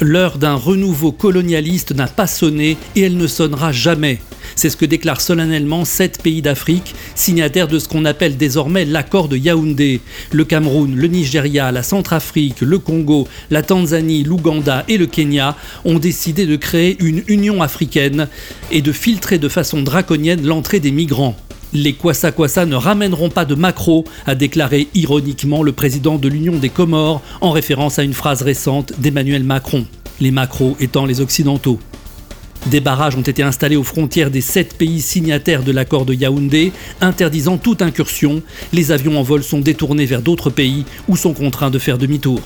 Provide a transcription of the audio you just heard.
L'heure d'un renouveau colonialiste n'a pas sonné et elle ne sonnera jamais. C'est ce que déclarent solennellement sept pays d'Afrique, signataires de ce qu'on appelle désormais l'accord de Yaoundé. Le Cameroun, le Nigeria, la Centrafrique, le Congo, la Tanzanie, l'Ouganda et le Kenya ont décidé de créer une Union africaine et de filtrer de façon draconienne l'entrée des migrants. Les Kwasa Kwasa ne ramèneront pas de macro, a déclaré ironiquement le président de l'Union des Comores en référence à une phrase récente d'Emmanuel Macron. Les macros étant les Occidentaux. Des barrages ont été installés aux frontières des sept pays signataires de l'accord de Yaoundé, interdisant toute incursion. Les avions en vol sont détournés vers d'autres pays ou sont contraints de faire demi-tour.